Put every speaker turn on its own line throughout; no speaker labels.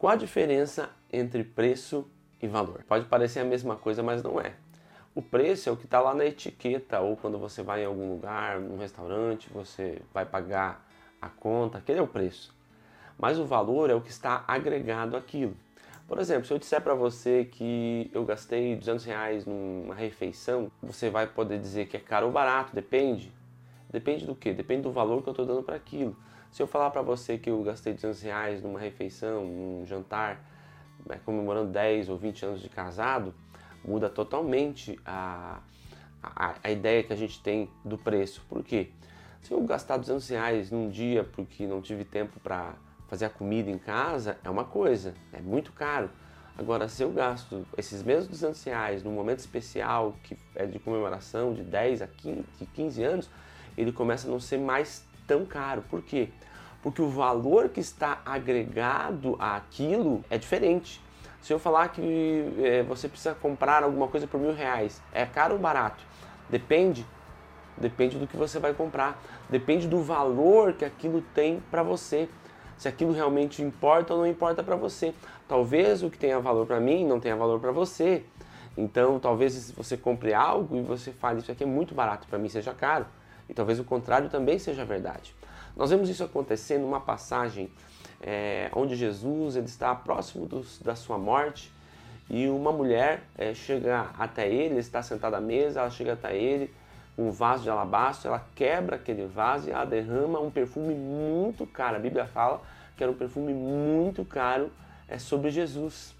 Qual a diferença entre preço e valor? Pode parecer a mesma coisa, mas não é. O preço é o que está lá na etiqueta, ou quando você vai em algum lugar, num restaurante, você vai pagar a conta, aquele é o preço. Mas o valor é o que está agregado àquilo. Por exemplo, se eu disser para você que eu gastei 200 reais numa refeição, você vai poder dizer que é caro ou barato, depende. Depende do que? Depende do valor que eu estou dando para aquilo. Se eu falar para você que eu gastei 200 reais numa refeição, num jantar, né, comemorando 10 ou 20 anos de casado, muda totalmente a, a, a, ideia que a gente tem do preço. Por quê? Se eu gastar 200 reais num dia porque não tive tempo para fazer a comida em casa, é uma coisa, é muito caro. Agora, se eu gasto esses mesmos 200 reais num momento especial, que é de comemoração de 10 a 15, 15 anos, ele começa a não ser mais tão caro. Por quê? Porque o valor que está agregado àquilo é diferente. Se eu falar que é, você precisa comprar alguma coisa por mil reais, é caro ou barato? Depende. Depende do que você vai comprar. Depende do valor que aquilo tem para você. Se aquilo realmente importa ou não importa para você. Talvez o que tenha valor para mim não tenha valor para você. Então, talvez você compre algo e você fale isso aqui é muito barato para mim, seja caro. E talvez o contrário também seja verdade. Nós vemos isso acontecer numa passagem é, onde Jesus ele está próximo dos, da sua morte e uma mulher é, chega até ele, ele está sentado à mesa, ela chega até ele com um vaso de alabastro, ela quebra aquele vaso e ela derrama um perfume muito caro. A Bíblia fala que era um perfume muito caro é, sobre Jesus.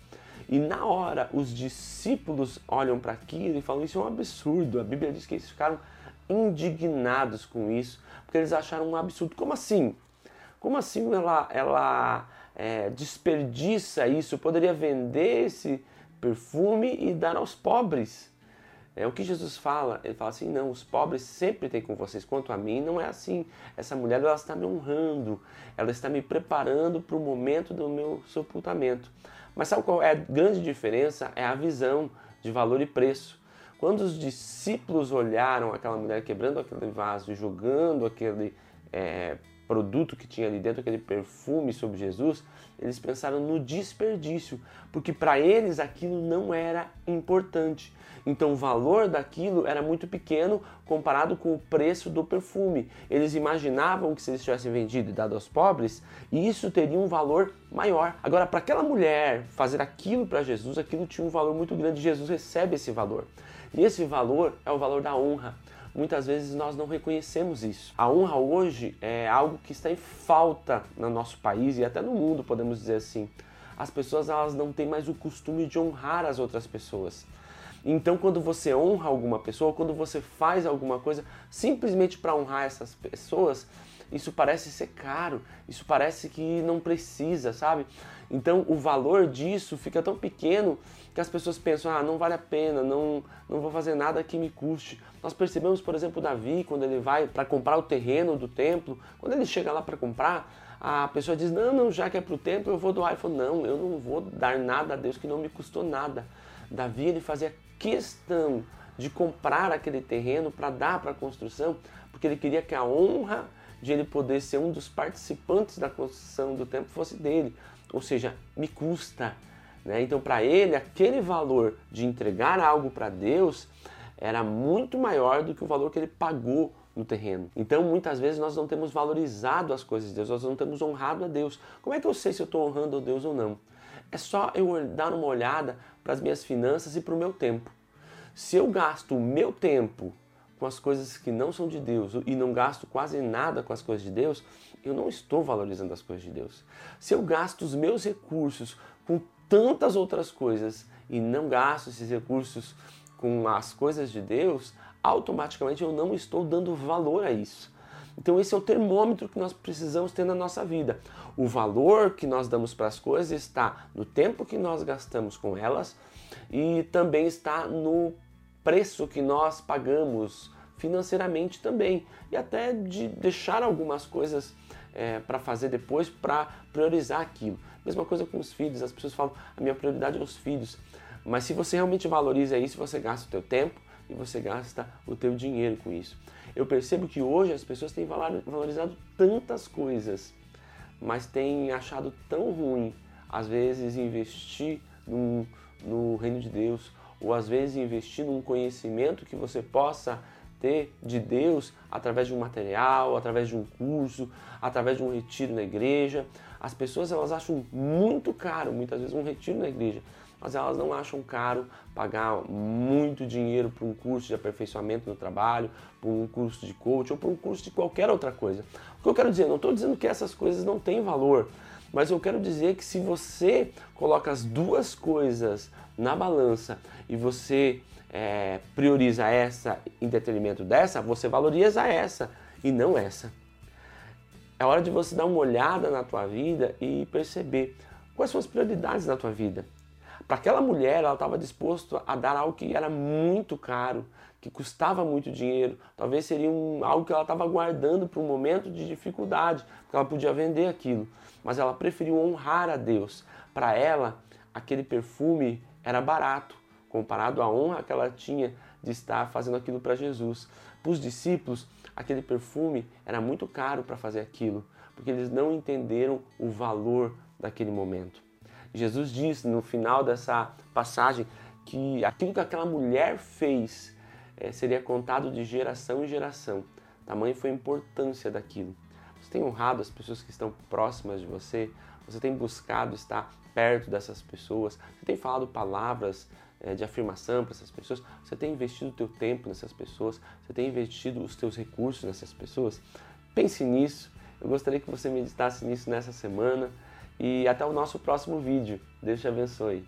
E na hora os discípulos olham para aquilo e falam: Isso é um absurdo. A Bíblia diz que eles ficaram indignados com isso, porque eles acharam um absurdo. Como assim? Como assim ela, ela é, desperdiça isso? Poderia vender esse perfume e dar aos pobres. É o que Jesus fala. Ele fala assim: não, os pobres sempre têm com vocês. Quanto a mim, não é assim. Essa mulher ela está me honrando, ela está me preparando para o momento do meu sepultamento. Mas sabe qual é a grande diferença? É a visão de valor e preço. Quando os discípulos olharam aquela mulher quebrando aquele vaso e jogando aquele é, produto que tinha ali dentro, aquele perfume sobre Jesus, eles pensaram no desperdício, porque para eles aquilo não era importante. Então o valor daquilo era muito pequeno comparado com o preço do perfume. Eles imaginavam que se eles tivessem vendido e dado aos pobres, isso teria um valor maior. Agora, para aquela mulher fazer aquilo para Jesus, aquilo tinha um valor muito grande. Jesus recebe esse valor. E esse valor é o valor da honra. Muitas vezes nós não reconhecemos isso. A honra hoje é algo que está em falta no nosso país e até no mundo, podemos dizer assim. As pessoas elas não têm mais o costume de honrar as outras pessoas. Então, quando você honra alguma pessoa, quando você faz alguma coisa simplesmente para honrar essas pessoas, isso parece ser caro, isso parece que não precisa, sabe? Então o valor disso fica tão pequeno que as pessoas pensam, ah, não vale a pena, não, não vou fazer nada que me custe. Nós percebemos, por exemplo, Davi, quando ele vai para comprar o terreno do templo, quando ele chega lá para comprar, a pessoa diz, não, não, já que é para o templo, eu vou doar. Ele falou, não, eu não vou dar nada a Deus que não me custou nada. Davi, ele fazia questão de comprar aquele terreno para dar para a construção, porque ele queria que a honra de ele poder ser um dos participantes da construção do templo fosse dele. Ou seja, me custa. Né? Então, para ele, aquele valor de entregar algo para Deus era muito maior do que o valor que ele pagou no terreno. Então, muitas vezes nós não temos valorizado as coisas de Deus, nós não temos honrado a Deus. Como é que eu sei se eu estou honrando a Deus ou não? É só eu dar uma olhada para as minhas finanças e para o meu tempo. Se eu gasto o meu tempo com as coisas que não são de Deus e não gasto quase nada com as coisas de Deus, eu não estou valorizando as coisas de Deus. Se eu gasto os meus recursos com tantas outras coisas e não gasto esses recursos com as coisas de Deus, automaticamente eu não estou dando valor a isso. Então esse é o termômetro que nós precisamos ter na nossa vida. O valor que nós damos para as coisas está no tempo que nós gastamos com elas e também está no preço que nós pagamos financeiramente também e até de deixar algumas coisas é, para fazer depois para priorizar aquilo. Mesma coisa com os filhos, as pessoas falam a minha prioridade é os filhos, mas se você realmente valoriza isso, você gasta o teu tempo e você gasta o teu dinheiro com isso. Eu percebo que hoje as pessoas têm valorizado tantas coisas, mas têm achado tão ruim às vezes investir no, no reino de Deus, ou às vezes investir num conhecimento que você possa ter de Deus através de um material, através de um curso, através de um retiro na igreja. As pessoas elas acham muito caro, muitas vezes um retiro na igreja, mas elas não acham caro pagar muito dinheiro por um curso de aperfeiçoamento no trabalho, por um curso de coach ou por um curso de qualquer outra coisa. O que eu quero dizer, não estou dizendo que essas coisas não têm valor, mas eu quero dizer que se você coloca as duas coisas na balança e você é, prioriza essa em detrimento dessa, você valoriza essa e não essa. É hora de você dar uma olhada na tua vida e perceber quais são as prioridades na tua vida. Para aquela mulher, ela estava disposta a dar algo que era muito caro, que custava muito dinheiro. Talvez seria um, algo que ela estava guardando para um momento de dificuldade, porque ela podia vender aquilo. Mas ela preferiu honrar a Deus. Para ela, aquele perfume era barato comparado à honra que ela tinha de estar fazendo aquilo para Jesus. Para os discípulos, aquele perfume era muito caro para fazer aquilo, porque eles não entenderam o valor daquele momento. Jesus disse no final dessa passagem que aquilo que aquela mulher fez é, seria contado de geração em geração. Tamanho foi a importância daquilo. Você tem honrado as pessoas que estão próximas de você? Você tem buscado estar perto dessas pessoas? Você tem falado palavras é, de afirmação para essas pessoas? Você tem investido o teu tempo nessas pessoas? Você tem investido os teus recursos nessas pessoas? Pense nisso. Eu gostaria que você meditasse nisso nessa semana e até o nosso próximo vídeo. Deus te abençoe.